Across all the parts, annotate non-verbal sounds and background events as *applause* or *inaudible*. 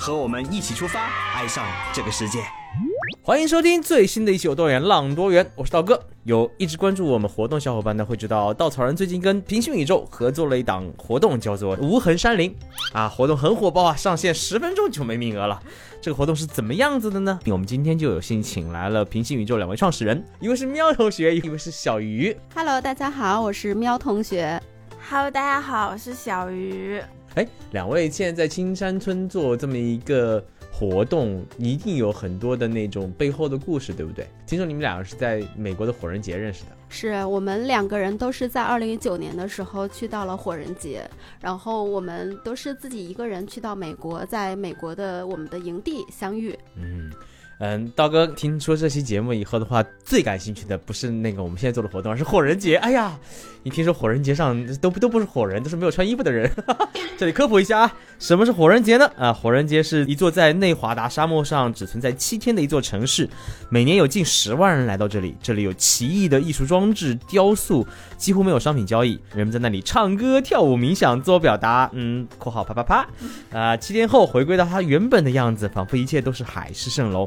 和我们一起出发，爱上这个世界。欢迎收听最新的一期《有多远浪多远》，我是道哥。有一直关注我们活动小伙伴呢，会知道稻草人最近跟平行宇宙合作了一档活动，叫做“无痕山林”啊，活动很火爆啊，上线十分钟就没名额了。这个活动是怎么样子的呢？我们今天就有幸请来了平行宇宙两位创始人，一位是喵同学，一位是小鱼。Hello，大家好，我是喵同学。Hello，大家好，我是小鱼。哎，两位现在在青山村做这么一个活动，一定有很多的那种背后的故事，对不对？听说你们两个是在美国的火人节认识的。是我们两个人都是在二零一九年的时候去到了火人节，然后我们都是自己一个人去到美国，在美国的我们的营地相遇。嗯嗯，刀哥听说这期节目以后的话，最感兴趣的不是那个我们现在做的活动，而是火人节。哎呀，一听说火人节上都都不是火人，都是没有穿衣服的人。*laughs* 这里科普一下啊，什么是火人节呢？啊，火人节是一座在内华达沙漠上只存在七天的一座城市，每年有近十万人来到这里，这里有奇异的艺术装置、雕塑，几乎没有商品交易，人们在那里唱歌、跳舞、冥想、自我表达。嗯，括号啪啪啪。啊、七天后回归到它原本的样子，仿佛一切都是海市蜃楼。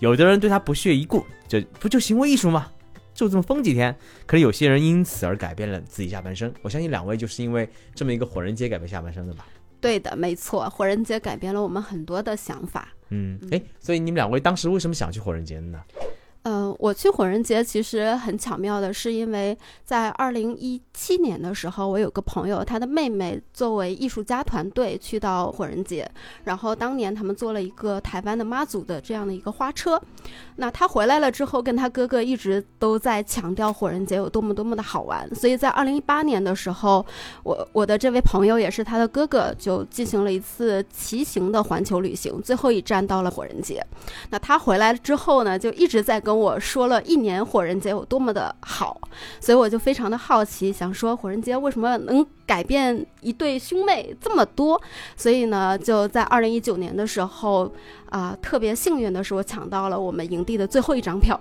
有的人对它不屑一顾，这不就行为艺术吗？就这么疯几天。可是有些人因此而改变了自己下半生。我相信两位就是因为这么一个火人节改变下半生的吧？对的，没错，火人节改变了我们很多的想法。嗯，哎，所以你们两位当时为什么想去火人节呢？我去火人节其实很巧妙的，是因为在二零一七年的时候，我有个朋友，他的妹妹作为艺术家团队去到火人节，然后当年他们做了一个台湾的妈祖的这样的一个花车。那他回来了之后，跟他哥哥一直都在强调火人节有多么多么的好玩，所以在二零一八年的时候，我我的这位朋友也是他的哥哥，就进行了一次骑行的环球旅行，最后一站到了火人节。那他回来之后呢，就一直在跟我说了一年火人节有多么的好，所以我就非常的好奇，想说火人节为什么能改变一对兄妹这么多？所以呢，就在二零一九年的时候，啊、特别幸运的是我抢到了我们营地的最后一张票，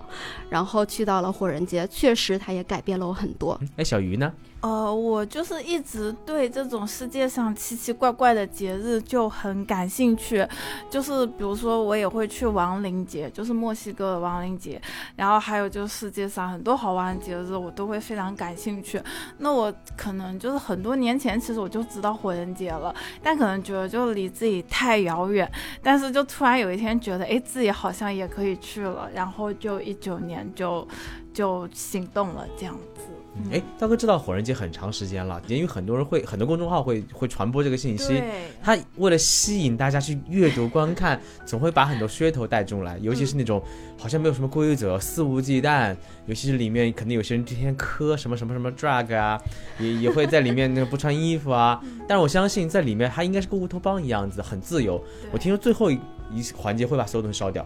然后去到了火人节，确实它也改变了我很多。哎，小鱼呢？呃，我就是一直对这种世界上奇奇怪怪的节日就很感兴趣，就是比如说我也会去亡灵节，就是墨西哥的亡灵节，然后还有就是世界上很多好玩的节日，我都会非常感兴趣。那我可能就是很多年前其实我就知道火人节了，但可能觉得就离自己太遥远，但是就突然有一天觉得，哎，自己好像也可以去了，然后就一九年就就行动了这样子。哎，刀哥知道火人节很长时间了，因为很多人会很多公众号会会传播这个信息。对，他为了吸引大家去阅读观看，*laughs* 总会把很多噱头带进来，尤其是那种好像没有什么规则、肆无忌惮，尤其是里面可能有些人天天磕什么什么什么 drug 啊，也也会在里面那个不穿衣服啊。*laughs* 但是我相信在里面，他应该是跟乌托邦一样子，很自由。我听说最后一一环节会把所有东西烧掉。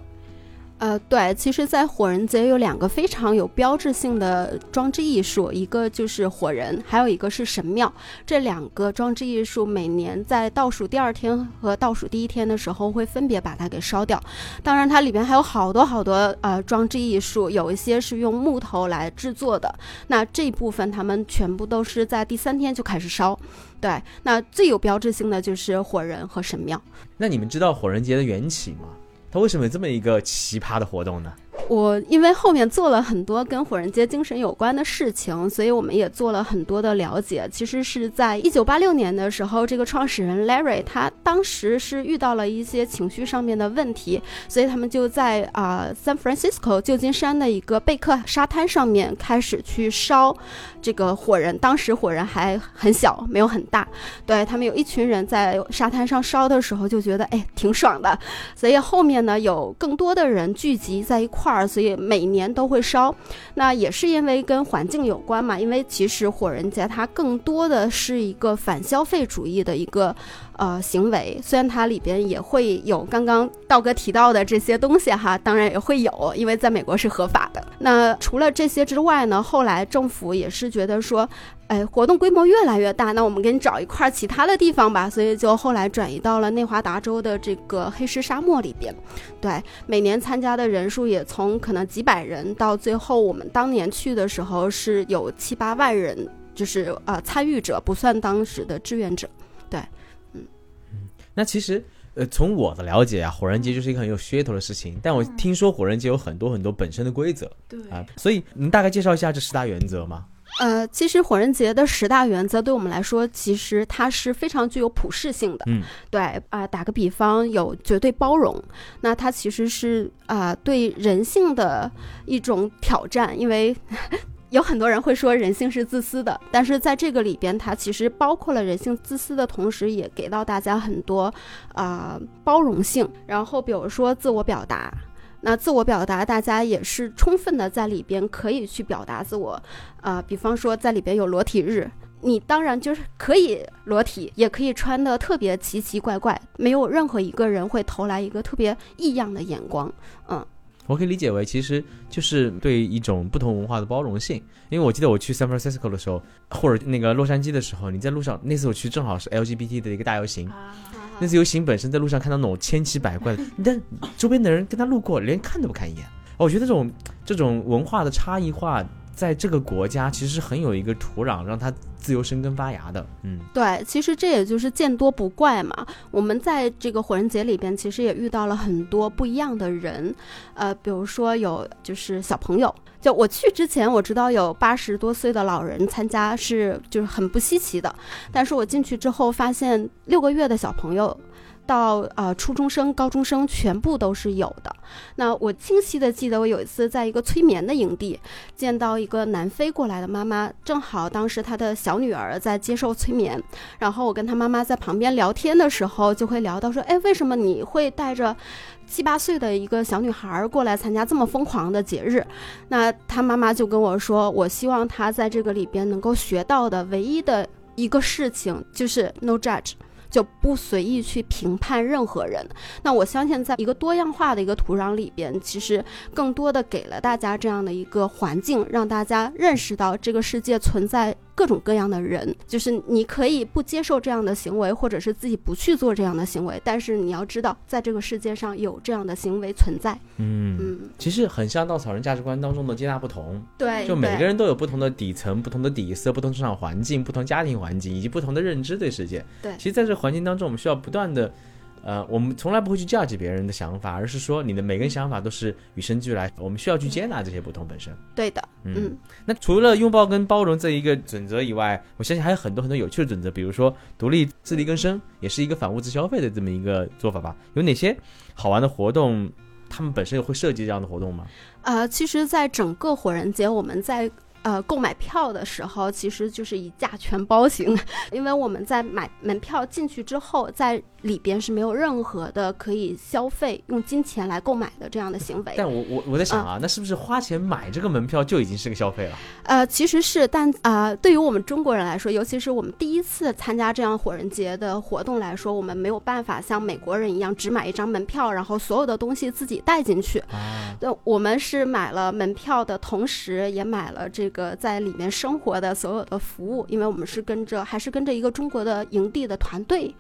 呃，对，其实，在火人节有两个非常有标志性的装置艺术，一个就是火人，还有一个是神庙。这两个装置艺术每年在倒数第二天和倒数第一天的时候会分别把它给烧掉。当然，它里边还有好多好多呃装置艺术，有一些是用木头来制作的。那这部分他们全部都是在第三天就开始烧。对，那最有标志性的就是火人和神庙。那你们知道火人节的缘起吗？为什么这么一个奇葩的活动呢？我因为后面做了很多跟火人节精神有关的事情，所以我们也做了很多的了解。其实是在一九八六年的时候，这个创始人 Larry 他当时是遇到了一些情绪上面的问题，所以他们就在啊、San Francisco 旧金山的一个贝克沙滩上面开始去烧这个火人。当时火人还很小，没有很大。对他们有一群人在沙滩上烧的时候，就觉得哎挺爽的，所以后面呢有更多的人聚集在一块儿，所以每年都会烧。那也是因为跟环境有关嘛，因为其实火人节它更多的是一个反消费主义的一个呃行为。虽然它里边也会有刚刚道哥提到的这些东西哈，当然也会有，因为在美国是合法的。那除了这些之外呢，后来政府也是觉得说。哎，活动规模越来越大，那我们给你找一块其他的地方吧。所以就后来转移到了内华达州的这个黑石沙漠里边。对，每年参加的人数也从可能几百人，到最后我们当年去的时候是有七八万人，就是呃参与者，不算当时的志愿者。对，那其实呃，从我的了解啊，火人节就是一个很有噱头的事情。但我听说火人节有很多很多本身的规则。对啊，所以能大概介绍一下这十大原则吗？呃，其实火人节的十大原则对我们来说，其实它是非常具有普适性的。嗯，对啊，打个比方，有绝对包容，那它其实是啊对人性的一种挑战，因为有很多人会说人性是自私的，但是在这个里边，它其实包括了人性自私的同时，也给到大家很多啊包容性。然后比如说自我表达。那自我表达，大家也是充分的在里边可以去表达自我，啊，比方说在里边有裸体日，你当然就是可以裸体，也可以穿的特别奇奇怪怪，没有任何一个人会投来一个特别异样的眼光，嗯，我可以理解为其实就是对一种不同文化的包容性，因为我记得我去 San Francisco 的时候，或者那个洛杉矶的时候，你在路上那次我去正好是 LGBT 的一个大游行。那次游行本身在路上看到那种千奇百怪的，但周边的人跟他路过，连看都不看一眼。我觉得这种这种文化的差异化，在这个国家其实很有一个土壤，让它自由生根发芽的。嗯，对，其实这也就是见多不怪嘛。我们在这个火人节里边，其实也遇到了很多不一样的人，呃，比如说有就是小朋友。就我去之前，我知道有八十多岁的老人参加是就是很不稀奇的，但是我进去之后发现六个月的小朋友，到呃初中生、高中生全部都是有的。那我清晰的记得，我有一次在一个催眠的营地，见到一个南非过来的妈妈，正好当时她的小女儿在接受催眠，然后我跟她妈妈在旁边聊天的时候，就会聊到说，哎，为什么你会带着？七八岁的一个小女孩过来参加这么疯狂的节日，那她妈妈就跟我说：“我希望她在这个里边能够学到的唯一的一个事情就是 no judge。”就不随意去评判任何人。那我相信，在一个多样化的一个土壤里边，其实更多的给了大家这样的一个环境，让大家认识到这个世界存在各种各样的人。就是你可以不接受这样的行为，或者是自己不去做这样的行为，但是你要知道，在这个世界上有这样的行为存在。嗯嗯，其实很像稻草人价值观当中的接纳不同。对，就每个人都有不同的底层、不同的底色、不同成长环境、不同家庭环境以及不同的认知对世界。对，其实在这。环境当中，我们需要不断的，呃，我们从来不会去 judge 别人的想法，而是说你的每个人想法都是与生俱来，我们需要去接纳这些不同本身。对的，嗯。那除了拥抱跟包容这一个准则以外，我相信还有很多很多有趣的准则，比如说独立自力更生，也是一个反物质消费的这么一个做法吧？有哪些好玩的活动？他们本身会设计这样的活动吗？呃，其实，在整个火人节，我们在。呃，购买票的时候其实就是以价全包型，*laughs* 因为我们在买门票进去之后，在里边是没有任何的可以消费用金钱来购买的这样的行为。但我我我在想啊，那是不是花钱买这个门票就已经是个消费了？呃，其实是，但啊，对于我们中国人来说，尤其是我们第一次参加这样火人节的活动来说，我们没有办法像美国人一样只买一张门票，然后所有的东西自己带进去。啊，那我们是买了门票的同时，也买了这个。个在里面生活的所有的服务，因为我们是跟着还是跟着一个中国的营地的团队，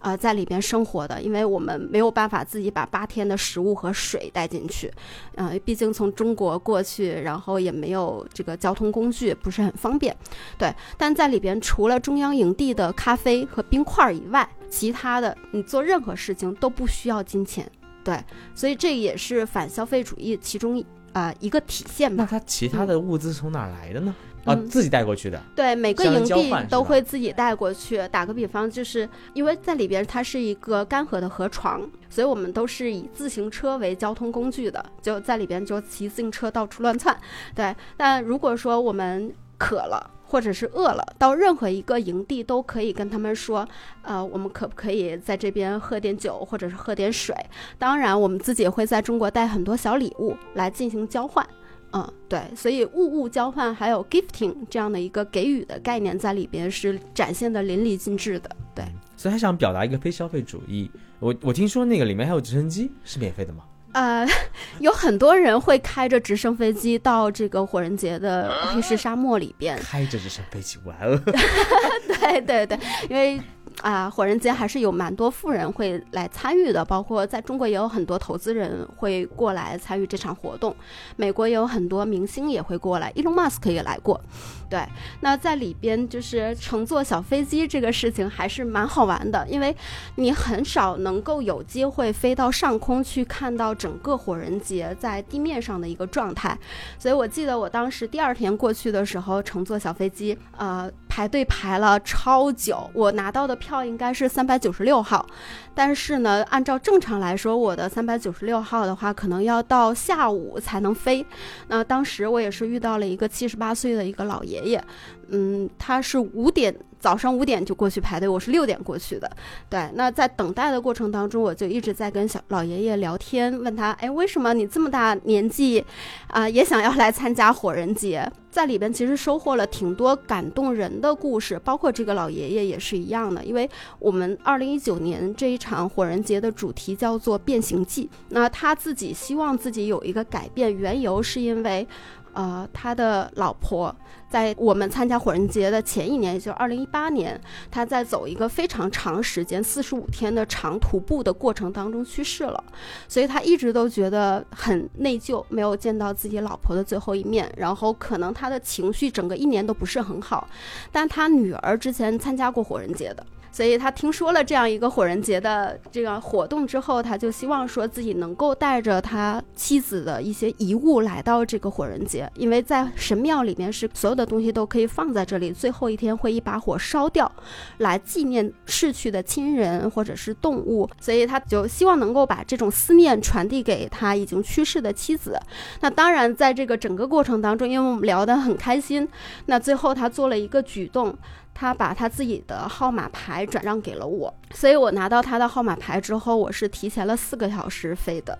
呃，在里边生活的，因为我们没有办法自己把八天的食物和水带进去，呃，毕竟从中国过去，然后也没有这个交通工具，不是很方便。对，但在里边除了中央营地的咖啡和冰块以外，其他的你做任何事情都不需要金钱。对，所以这也是反消费主义其中。啊，一个体现吧。那他其他的物资从哪来的呢？啊，自己带过去的。对，每个营地都会自己带过去。打个比方，就是因为在里边它是一个干涸的河床，所以我们都是以自行车为交通工具的，就在里边就骑自行车到处乱窜。对，但如果说我们渴了。或者是饿了，到任何一个营地都可以跟他们说，呃，我们可不可以在这边喝点酒，或者是喝点水？当然，我们自己会在中国带很多小礼物来进行交换。嗯，对，所以物物交换还有 gifting 这样的一个给予的概念在里边是展现的淋漓尽致的。对，所以他想表达一个非消费主义。我我听说那个里面还有直升机是免费的吗？呃，*laughs* 有很多人会开着直升飞机到这个火人节的黑石沙漠里边。开着直升飞机玩哦。*laughs* 对对对，因为。啊，火人节还是有蛮多富人会来参与的，包括在中国也有很多投资人会过来参与这场活动。美国也有很多明星也会过来，伊隆马斯克也来过。对，那在里边就是乘坐小飞机这个事情还是蛮好玩的，因为你很少能够有机会飞到上空去看到整个火人节在地面上的一个状态。所以我记得我当时第二天过去的时候，乘坐小飞机，呃，排队排了超久，我拿到的票应该是三百九十六号，但是呢，按照正常来说，我的三百九十六号的话，可能要到下午才能飞。那当时我也是遇到了一个七十八岁的一个老爷。爷，嗯，他是五点早上五点就过去排队，我是六点过去的。对，那在等待的过程当中，我就一直在跟小老爷爷聊天，问他，哎，为什么你这么大年纪，啊，也想要来参加火人节？在里边其实收获了挺多感动人的故事，包括这个老爷爷也是一样的。因为我们二零一九年这一场火人节的主题叫做变形记，那他自己希望自己有一个改变，缘由是因为。呃，他的老婆在我们参加火人节的前一年，也就是二零一八年，他在走一个非常长时间四十五天的长徒步的过程当中去世了，所以他一直都觉得很内疚，没有见到自己老婆的最后一面，然后可能他的情绪整个一年都不是很好，但他女儿之前参加过火人节的。所以他听说了这样一个火人节的这个活动之后，他就希望说自己能够带着他妻子的一些遗物来到这个火人节，因为在神庙里面是所有的东西都可以放在这里，最后一天会一把火烧掉，来纪念逝去的亲人或者是动物，所以他就希望能够把这种思念传递给他已经去世的妻子。那当然，在这个整个过程当中，因为我们聊得很开心，那最后他做了一个举动。他把他自己的号码牌转让给了我，所以我拿到他的号码牌之后，我是提前了四个小时飞的。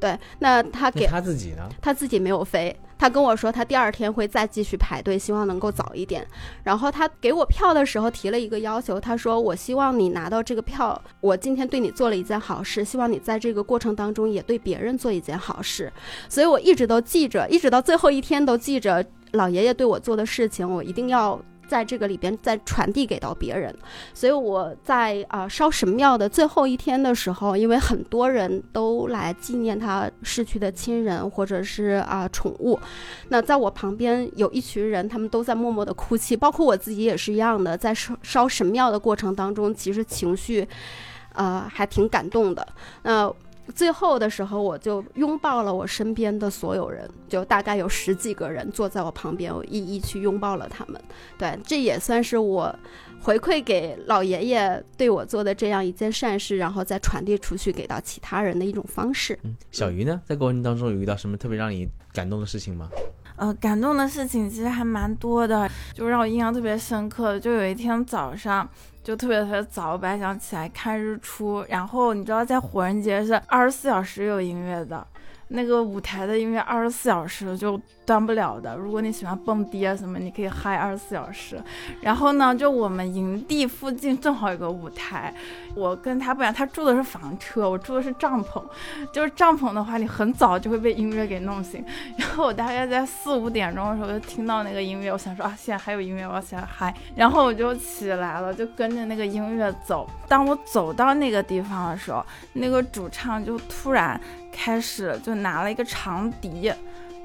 对，那他给他自己呢？他自己没有飞，他跟我说他第二天会再继续排队，希望能够早一点。然后他给我票的时候提了一个要求，他说我希望你拿到这个票，我今天对你做了一件好事，希望你在这个过程当中也对别人做一件好事。所以我一直都记着，一直到最后一天都记着老爷爷对我做的事情，我一定要。在这个里边再传递给到别人，所以我在啊烧神庙的最后一天的时候，因为很多人都来纪念他逝去的亲人或者是啊宠物，那在我旁边有一群人，他们都在默默的哭泣，包括我自己也是一样的，在烧烧神庙的过程当中，其实情绪，呃还挺感动的。那。最后的时候，我就拥抱了我身边的所有人，就大概有十几个人坐在我旁边，我一一去拥抱了他们。对，这也算是我回馈给老爷爷对我做的这样一件善事，然后再传递出去给到其他人的一种方式。小鱼呢，在过程当中有遇到什么特别让你感动的事情吗？呃，感动的事情其实还蛮多的，就让我印象特别深刻的，就有一天早上。就特别特别早，我本来想起来看日出，然后你知道在火人节是二十四小时有音乐的。那个舞台的音乐二十四小时就断不了的。如果你喜欢蹦迪啊什么，你可以嗨二十四小时。然后呢，就我们营地附近正好有个舞台。我跟他不一样，他住的是房车，我住的是帐篷。就是帐篷的话，你很早就会被音乐给弄醒。然后我大概在四五点钟的时候就听到那个音乐，我想说啊，现在还有音乐，我要起来嗨。然后我就起来了，就跟着那个音乐走。当我走到那个地方的时候，那个主唱就突然。开始就拿了一个长笛，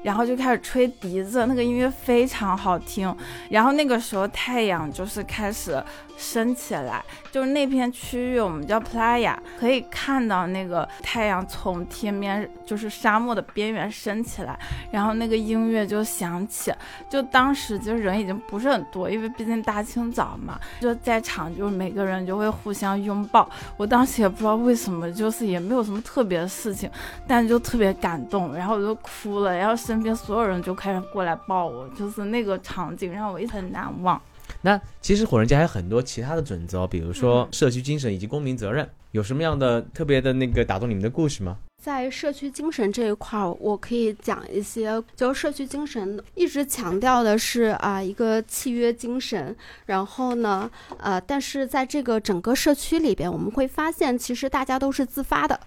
然后就开始吹笛子，那个音乐非常好听。然后那个时候太阳就是开始。升起来，就是那片区域，我们叫 playa，可以看到那个太阳从天边，就是沙漠的边缘升起来，然后那个音乐就响起，就当时就人已经不是很多，因为毕竟大清早嘛，就在场就是每个人就会互相拥抱。我当时也不知道为什么，就是也没有什么特别的事情，但就特别感动，然后我就哭了，然后身边所有人就开始过来抱我，就是那个场景让我一直很难忘。那其实火人节还有很多其他的准则，比如说社区精神以及公民责任，有什么样的特别的那个打动你们的故事吗？在社区精神这一块儿，我可以讲一些，就是社区精神一直强调的是啊一个契约精神，然后呢，呃，但是在这个整个社区里边，我们会发现其实大家都是自发的，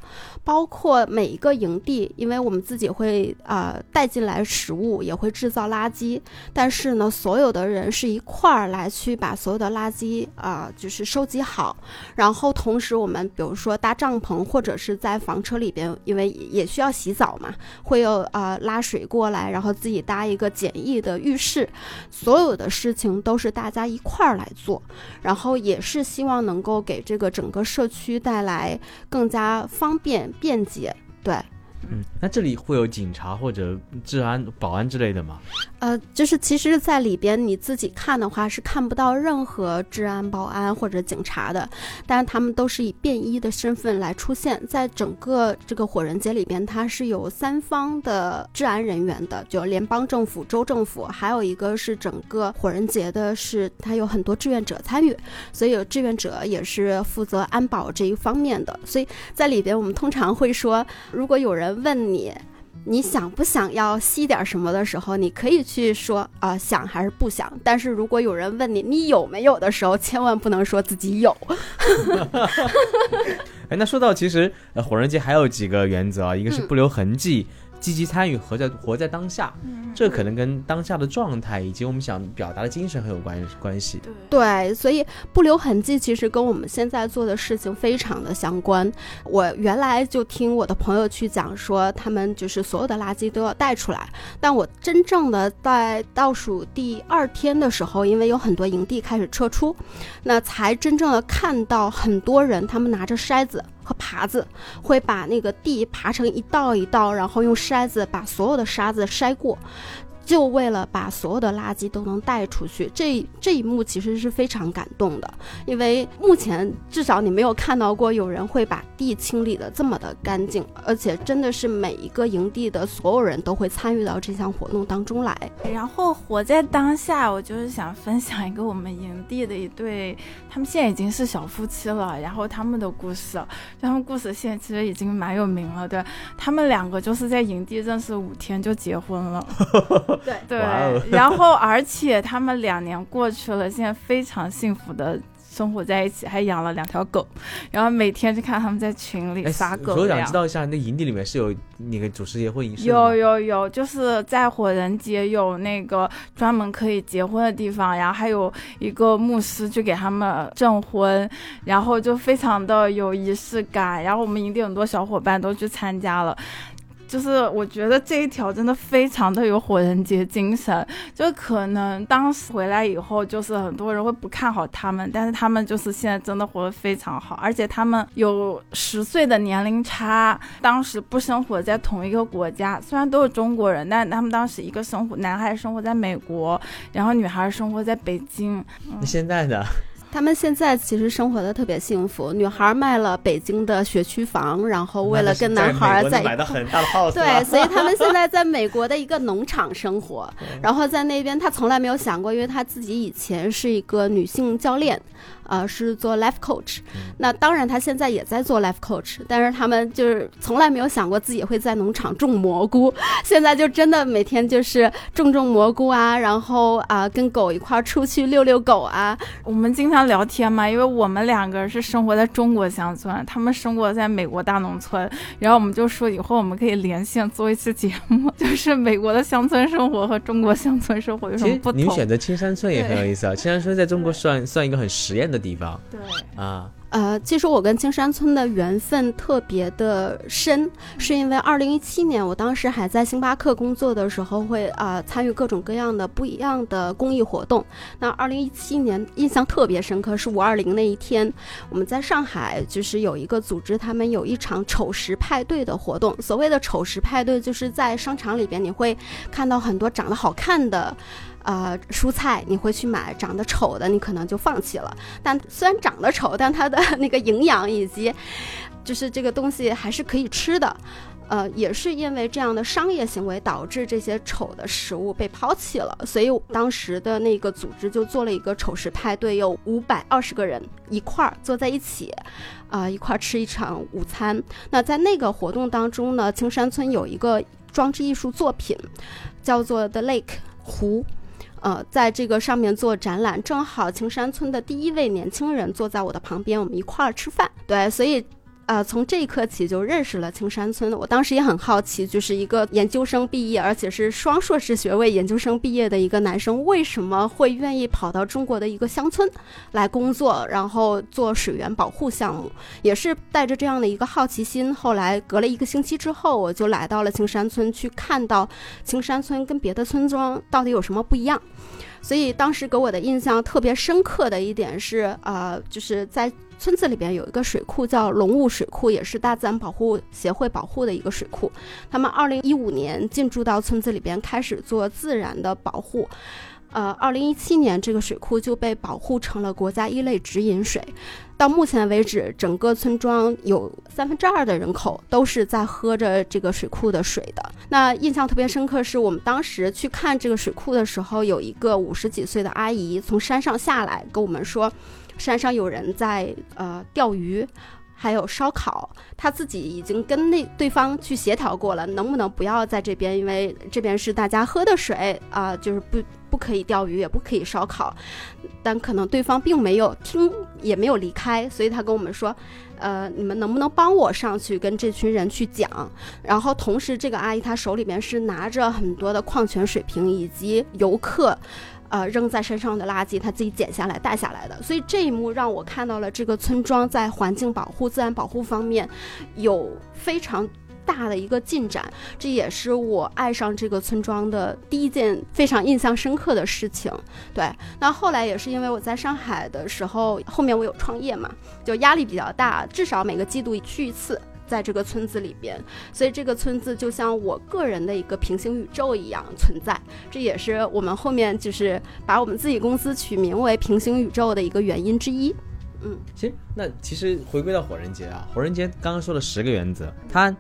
包括每一个营地，因为我们自己会啊带进来食物，也会制造垃圾，但是呢，所有的人是一块儿来去把所有的垃圾啊就是收集好，然后同时我们比如说搭帐篷或者是在房车里边。因为也需要洗澡嘛，会有啊拉水过来，然后自己搭一个简易的浴室，所有的事情都是大家一块儿来做，然后也是希望能够给这个整个社区带来更加方便便捷，对。嗯，那这里会有警察或者治安、保安之类的吗？呃，就是其实，在里边你自己看的话是看不到任何治安、保安或者警察的，但是他们都是以便衣的身份来出现在整个这个火人节里边，它是有三方的治安人员的，就联邦政府、州政府，还有一个是整个火人节的，是它有很多志愿者参与，所以有志愿者也是负责安保这一方面的，所以在里边我们通常会说，如果有人。问你，你想不想要吸点什么的时候，你可以去说啊，想还是不想。但是如果有人问你你有没有的时候，千万不能说自己有。*laughs* 哎，那说到其实呃，火人节还有几个原则啊，一个是不留痕迹。积极参与，活在活在当下，这可能跟当下的状态以及我们想表达的精神很有关关系。对，所以不留痕迹其实跟我们现在做的事情非常的相关。我原来就听我的朋友去讲说，他们就是所有的垃圾都要带出来。但我真正的在倒数第二天的时候，因为有很多营地开始撤出，那才真正的看到很多人，他们拿着筛子。和耙子会把那个地耙成一道一道，然后用筛子把所有的沙子筛过。就为了把所有的垃圾都能带出去，这这一幕其实是非常感动的，因为目前至少你没有看到过有人会把地清理的这么的干净，而且真的是每一个营地的所有人都会参与到这项活动当中来。然后活在当下，我就是想分享一个我们营地的一对，他们现在已经是小夫妻了，然后他们的故事，他们故事现在其实已经蛮有名了，对他们两个就是在营地认识五天就结婚了。*laughs* 对。对，*laughs* 然后而且他们两年过去了，现在非常幸福的生活在一起，还养了两条狗，然后每天就看他们在群里撒狗我想知道一下，那营地里面是有那个主持结婚仪式有有有，就是在火人节有那个专门可以结婚的地方，然后还有一个牧师去给他们证婚，然后就非常的有仪式感，然后我们营地很多小伙伴都去参加了。就是我觉得这一条真的非常的有火人节精神，就可能当时回来以后，就是很多人会不看好他们，但是他们就是现在真的活得非常好，而且他们有十岁的年龄差，当时不生活在同一个国家，虽然都是中国人，但他们当时一个生活，男孩生活在美国，然后女孩生活在北京。那现在呢？他们现在其实生活的特别幸福，女孩卖了北京的学区房，然后为了跟男孩在买的很大的 *laughs* house，对，所以他们现在在美国的一个农场生活，然后在那边他从来没有想过，因为他自己以前是一个女性教练。呃，是做 life coach，那当然他现在也在做 life coach，但是他们就是从来没有想过自己会在农场种蘑菇，*laughs* 现在就真的每天就是种种蘑菇啊，然后啊跟狗一块出去遛遛狗啊。我们经常聊天嘛，因为我们两个是生活在中国乡村，他们生活在美国大农村，然后我们就说以后我们可以连线做一次节目，*laughs* 就是美国的乡村生活和中国乡村生活有什么不同？你选择青山村也很有意思啊，青山村在中国算算一个很实验的。的地方，对啊，呃，其实我跟青山村的缘分特别的深，是因为二零一七年我当时还在星巴克工作的时候，会啊参与各种各样的不一样的公益活动。那二零一七年印象特别深刻是五二零那一天，我们在上海就是有一个组织，他们有一场丑时派对的活动。所谓的丑时派对，就是在商场里边你会看到很多长得好看的。呃，蔬菜你会去买，长得丑的你可能就放弃了。但虽然长得丑，但它的那个营养以及，就是这个东西还是可以吃的。呃，也是因为这样的商业行为导致这些丑的食物被抛弃了，所以当时的那个组织就做了一个丑食派对，有五百二十个人一块儿坐在一起，啊、一块儿吃一场午餐。那在那个活动当中呢，青山村有一个装置艺术作品，叫做 The Lake 湖。呃，在这个上面做展览，正好青山村的第一位年轻人坐在我的旁边，我们一块儿吃饭。对，所以呃，从这一刻起就认识了青山村。我当时也很好奇，就是一个研究生毕业，而且是双硕士学位研究生毕业的一个男生，为什么会愿意跑到中国的一个乡村来工作，然后做水源保护项目？也是带着这样的一个好奇心。后来隔了一个星期之后，我就来到了青山村，去看到青山村跟别的村庄到底有什么不一样。所以当时给我的印象特别深刻的一点是，呃，就是在村子里边有一个水库叫龙雾水库，也是大自然保护协会保护的一个水库。他们二零一五年进驻到村子里边，开始做自然的保护。呃，二零一七年这个水库就被保护成了国家一类直饮水。到目前为止，整个村庄有三分之二的人口都是在喝着这个水库的水的。那印象特别深刻是我们当时去看这个水库的时候，有一个五十几岁的阿姨从山上下来跟我们说，山上有人在呃钓鱼。还有烧烤，他自己已经跟那对方去协调过了，能不能不要在这边，因为这边是大家喝的水啊、就是不不可以钓鱼，也不可以烧烤。但可能对方并没有听，也没有离开，所以他跟我们说，呃，你们能不能帮我上去跟这群人去讲？然后同时，这个阿姨她手里面是拿着很多的矿泉水瓶以及游客。呃，扔在身上的垃圾，他自己捡下来带下来的，所以这一幕让我看到了这个村庄在环境保护、自然保护方面有非常大的一个进展，这也是我爱上这个村庄的第一件非常印象深刻的事情。对，那后来也是因为我在上海的时候，后面我有创业嘛，就压力比较大，至少每个季度去一次。在这个村子里边，所以这个村子就像我个人的一个平行宇宙一样存在。这也是我们后面就是把我们自己公司取名为平行宇宙的一个原因之一。嗯，行，那其实回归到火人节啊，火人节刚刚说了十个原则，它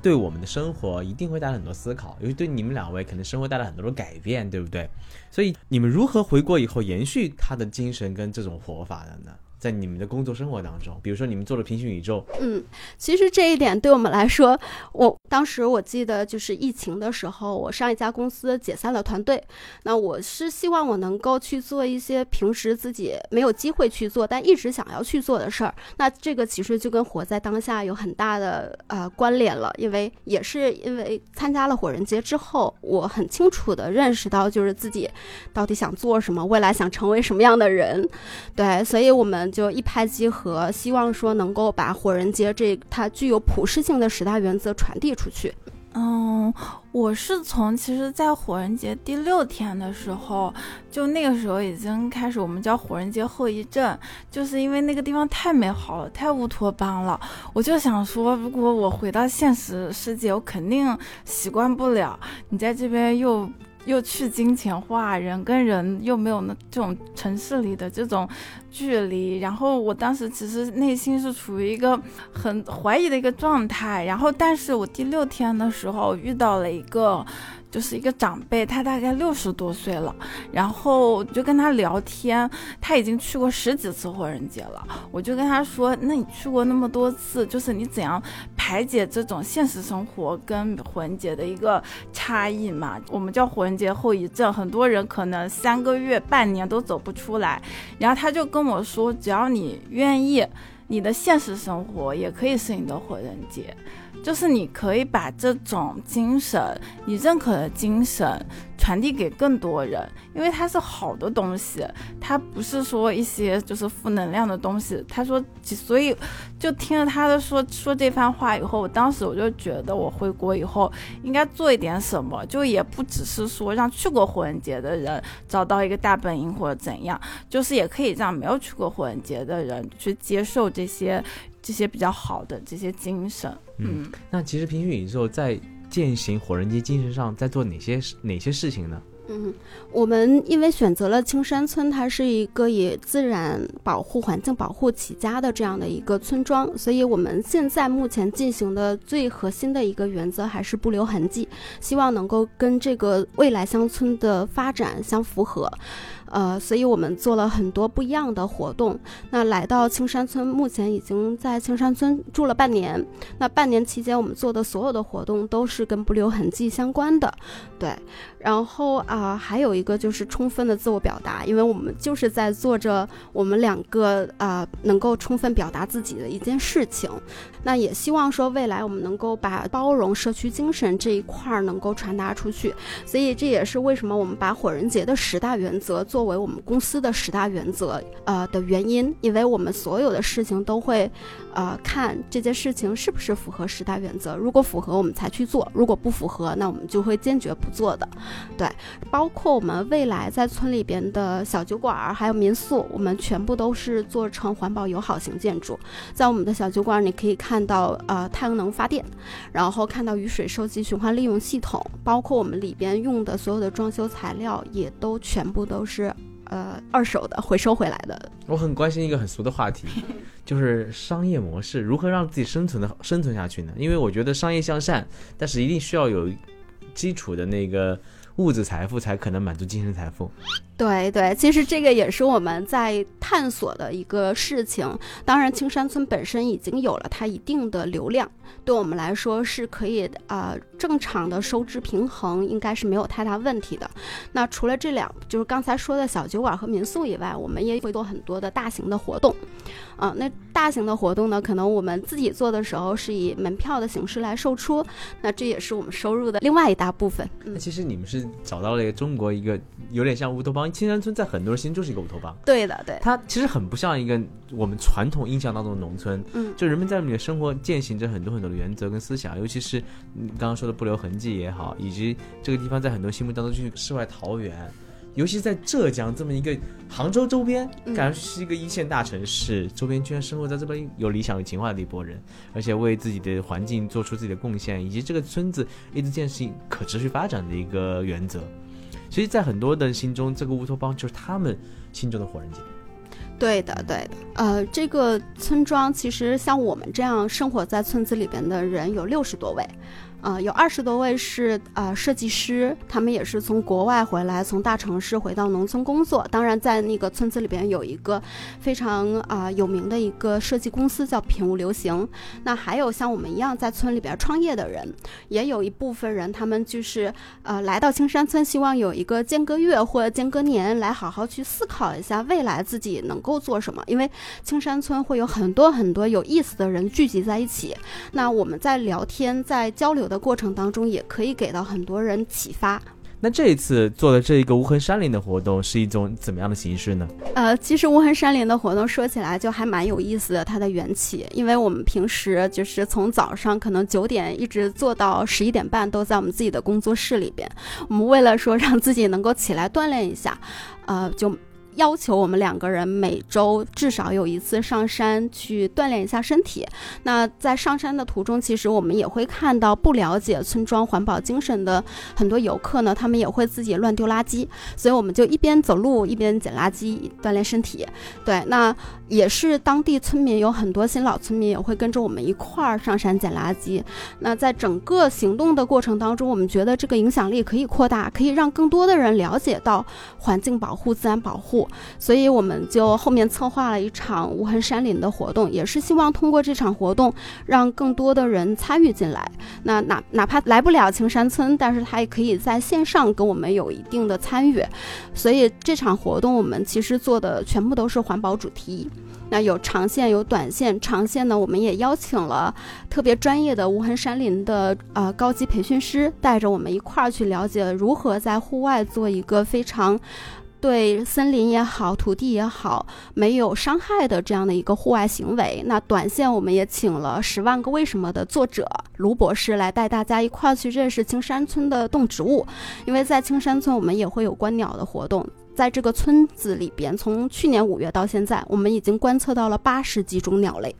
对我们的生活一定会带来很多思考，尤其对你们两位可能生活带来很多的改变，对不对？所以你们如何回国以后延续他的精神跟这种活法的呢？在你们的工作生活当中，比如说你们做了平行宇宙，嗯，其实这一点对我们来说，我当时我记得就是疫情的时候，我上一家公司解散了团队，那我是希望我能够去做一些平时自己没有机会去做，但一直想要去做的事儿。那这个其实就跟活在当下有很大的呃关联了，因为也是因为参加了火人节之后，我很清楚的认识到就是自己到底想做什么，未来想成为什么样的人。对，所以我们就一拍即合，希望说能够把火人节这它具有普适性的十大原则传递出去。嗯，我是从其实，在火人节第六天的时候，就那个时候已经开始我们叫火人节后遗症，就是因为那个地方太美好了，太乌托邦了。我就想说，如果我回到现实世界，我肯定习惯不了。你在这边又又去金钱化，人跟人又没有那这种城市里的这种距离，然后我当时其实内心是处于一个很怀疑的一个状态，然后但是我第六天的时候遇到了一个。就是一个长辈，他大概六十多岁了，然后就跟他聊天，他已经去过十几次火人节了。我就跟他说：“那你去过那么多次，就是你怎样排解这种现实生活跟火人节的一个差异嘛？我们叫火人节后遗症，很多人可能三个月、半年都走不出来。然后他就跟我说，只要你愿意，你的现实生活也可以是你的火人节。”就是你可以把这种精神，你认可的精神传递给更多人，因为它是好的东西，它不是说一些就是负能量的东西。他说，所以就听了他的说说这番话以后，我当时我就觉得我回国以后应该做一点什么，就也不只是说让去过火人节的人找到一个大本营或者怎样，就是也可以让没有去过火人节的人去接受这些。这些比较好的这些精神，嗯嗯，那其实平行宇宙在践行火人节精神上在做哪些哪些事情呢？嗯，我们因为选择了青山村，它是一个以自然保护、环境保护起家的这样的一个村庄，所以我们现在目前进行的最核心的一个原则还是不留痕迹，希望能够跟这个未来乡村的发展相符合。呃，所以我们做了很多不一样的活动。那来到青山村，目前已经在青山村住了半年。那半年期间，我们做的所有的活动都是跟不留痕迹相关的，对。然后啊，还有一个就是充分的自我表达，因为我们就是在做着我们两个啊能够充分表达自己的一件事情。那也希望说未来我们能够把包容社区精神这一块儿能够传达出去。所以这也是为什么我们把火人节的十大原则作为我们公司的十大原则呃的原因，因为我们所有的事情都会呃看这件事情是不是符合十大原则，如果符合我们才去做，如果不符合那我们就会坚决不做的。对，包括我们未来在村里边的小酒馆儿，还有民宿，我们全部都是做成环保友好型建筑。在我们的小酒馆儿，你可以看到呃太阳能发电，然后看到雨水收集循环利用系统，包括我们里边用的所有的装修材料，也都全部都是呃二手的回收回来的。我很关心一个很俗的话题，*laughs* 就是商业模式如何让自己生存的生存下去呢？因为我觉得商业向善，但是一定需要有基础的那个。物质财富才可能满足精神财富。对对，其实这个也是我们在探索的一个事情。当然，青山村本身已经有了它一定的流量，对我们来说是可以呃正常的收支平衡，应该是没有太大问题的。那除了这两，就是刚才说的小酒馆和民宿以外，我们也会做很多的大型的活动。啊，那大型的活动呢，可能我们自己做的时候是以门票的形式来售出，那这也是我们收入的另外一大部分。那其实你们是找到了一个中国一个有点像乌托邦。青山村在很多人心中就是一个乌托邦，对的，对。它其实很不像一个我们传统印象当中的农村，嗯，就人们在里面生活践行着很多很多的原则跟思想，尤其是你刚刚说的不留痕迹也好，以及这个地方在很多心目当中就是世外桃源，尤其在浙江这么一个杭州周边，感觉是一个一线大城市，周边居然生活在这么有理想有情怀的一波人，而且为自己的环境做出自己的贡献，以及这个村子一直践行可持续发展的一个原则。其实，在很多人心中，这个乌托邦就是他们心中的火人节。对的，对的。呃，这个村庄其实像我们这样生活在村子里边的人有六十多位。呃，有二十多位是呃设计师，他们也是从国外回来，从大城市回到农村工作。当然，在那个村子里边有一个非常啊有名的一个设计公司叫品物流行。那还有像我们一样在村里边创业的人，也有一部分人，他们就是呃来到青山村，希望有一个间隔月或者间隔年来好好去思考一下未来自己能够做什么。因为青山村会有很多很多有意思的人聚集在一起。那我们在聊天，在交流。的过程当中，也可以给到很多人启发。那这一次做的这一个无痕山林的活动是一种怎么样的形式呢？呃，其实无痕山林的活动说起来就还蛮有意思的，它的缘起，因为我们平时就是从早上可能九点一直做到十一点半，都在我们自己的工作室里边。我们为了说让自己能够起来锻炼一下，呃，就。要求我们两个人每周至少有一次上山去锻炼一下身体。那在上山的途中，其实我们也会看到不了解村庄环保精神的很多游客呢，他们也会自己乱丢垃圾。所以我们就一边走路一边捡垃圾锻炼身体。对，那也是当地村民有很多新老村民也会跟着我们一块儿上山捡垃圾。那在整个行动的过程当中，我们觉得这个影响力可以扩大，可以让更多的人了解到环境保护、自然保护。所以我们就后面策划了一场无痕山林的活动，也是希望通过这场活动，让更多的人参与进来。那哪哪怕来不了青山村，但是他也可以在线上跟我们有一定的参与。所以这场活动我们其实做的全部都是环保主题。那有长线有短线，长线呢我们也邀请了特别专业的无痕山林的呃高级培训师，带着我们一块儿去了解如何在户外做一个非常。对森林也好，土地也好，没有伤害的这样的一个户外行为。那短线我们也请了《十万个为什么》的作者卢博士来带大家一块儿去认识青山村的动植物，因为在青山村我们也会有观鸟的活动。在这个村子里边，从去年五月到现在，我们已经观测到了八十几种鸟类。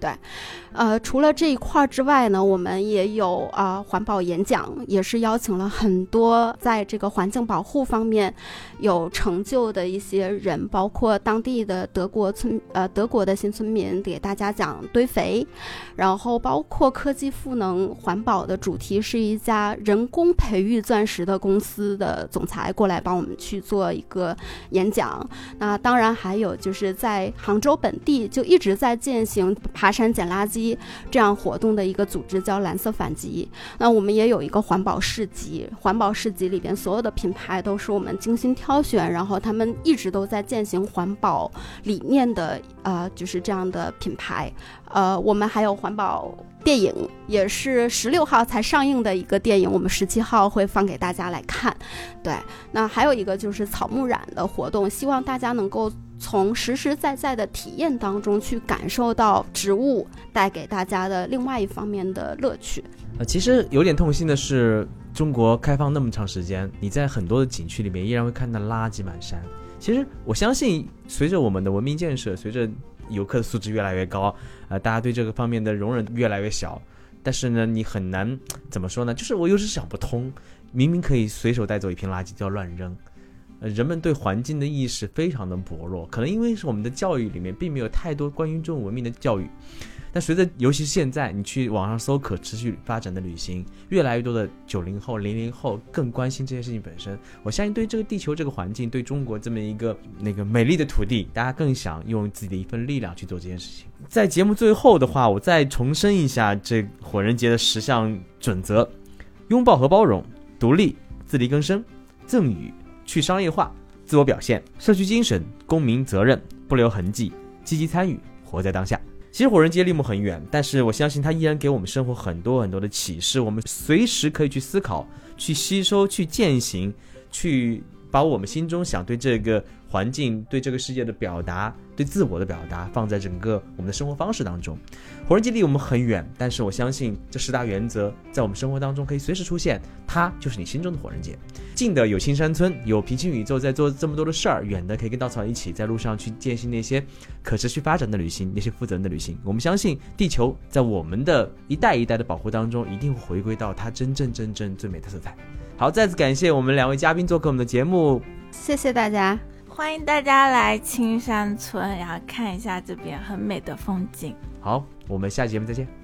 对，呃，除了这一块之外呢，我们也有啊环保演讲，也是邀请了很多在这个环境保护方面有成就的一些人，包括当地的德国村呃德国的新村民给大家讲堆肥，然后包括科技赋能环保的主题是一家人工培育钻石的公司的总裁过来帮我们去做一个演讲。那当然还有就是在杭州本地就一直在践行爬山捡垃圾这样活动的一个组织叫蓝色反击。那我们也有一个环保市集，环保市集里边所有的品牌都是我们精心挑选，然后他们一直都在践行环保理念的，呃，就是这样的品牌。呃，我们还有环保电影，也是十六号才上映的一个电影，我们十七号会放给大家来看。对，那还有一个就是草木染的活动，希望大家能够从实实在在的体验当中去感受到植物带给大家的另外一方面的乐趣。呃，其实有点痛心的是，中国开放那么长时间，你在很多的景区里面依然会看到垃圾满山。其实我相信，随着我们的文明建设，随着游客的素质越来越高，呃，大家对这个方面的容忍越来越小。但是呢，你很难怎么说呢？就是我有时想不通，明明可以随手带走一瓶垃圾就要乱扔，人们对环境的意识非常的薄弱，可能因为是我们的教育里面并没有太多关于这种文明的教育。但随着，尤其是现在，你去网上搜可持续发展的旅行，越来越多的九零后、零零后更关心这些事情本身。我相信，对这个地球、这个环境、对中国这么一个那个美丽的土地，大家更想用自己的一份力量去做这件事情。在节目最后的话，我再重申一下这火人节的十项准则：拥抱和包容、独立、自力更生、赠予、去商业化、自我表现、社区精神、公民责任、不留痕迹、积极参与、活在当下。其实火人节离我们很远，但是我相信它依然给我们生活很多很多的启示。我们随时可以去思考、去吸收、去践行、去把我们心中想对这个环境、对这个世界的表达、对自我的表达放在整个我们的生活方式当中。火人节离我们很远，但是我相信这十大原则在我们生活当中可以随时出现，它就是你心中的火人节。近的有青山村，有平行宇宙在做这么多的事儿；远的可以跟稻草一起在路上去践行那些可持续发展的旅行，那些负责任的旅行。我们相信地球在我们的一代一代的保护当中，一定会回归到它真正真正最美的色彩。好，再次感谢我们两位嘉宾做客我们的节目，谢谢大家，欢迎大家来青山村，然后看一下这边很美的风景。好，我们下期节目再见。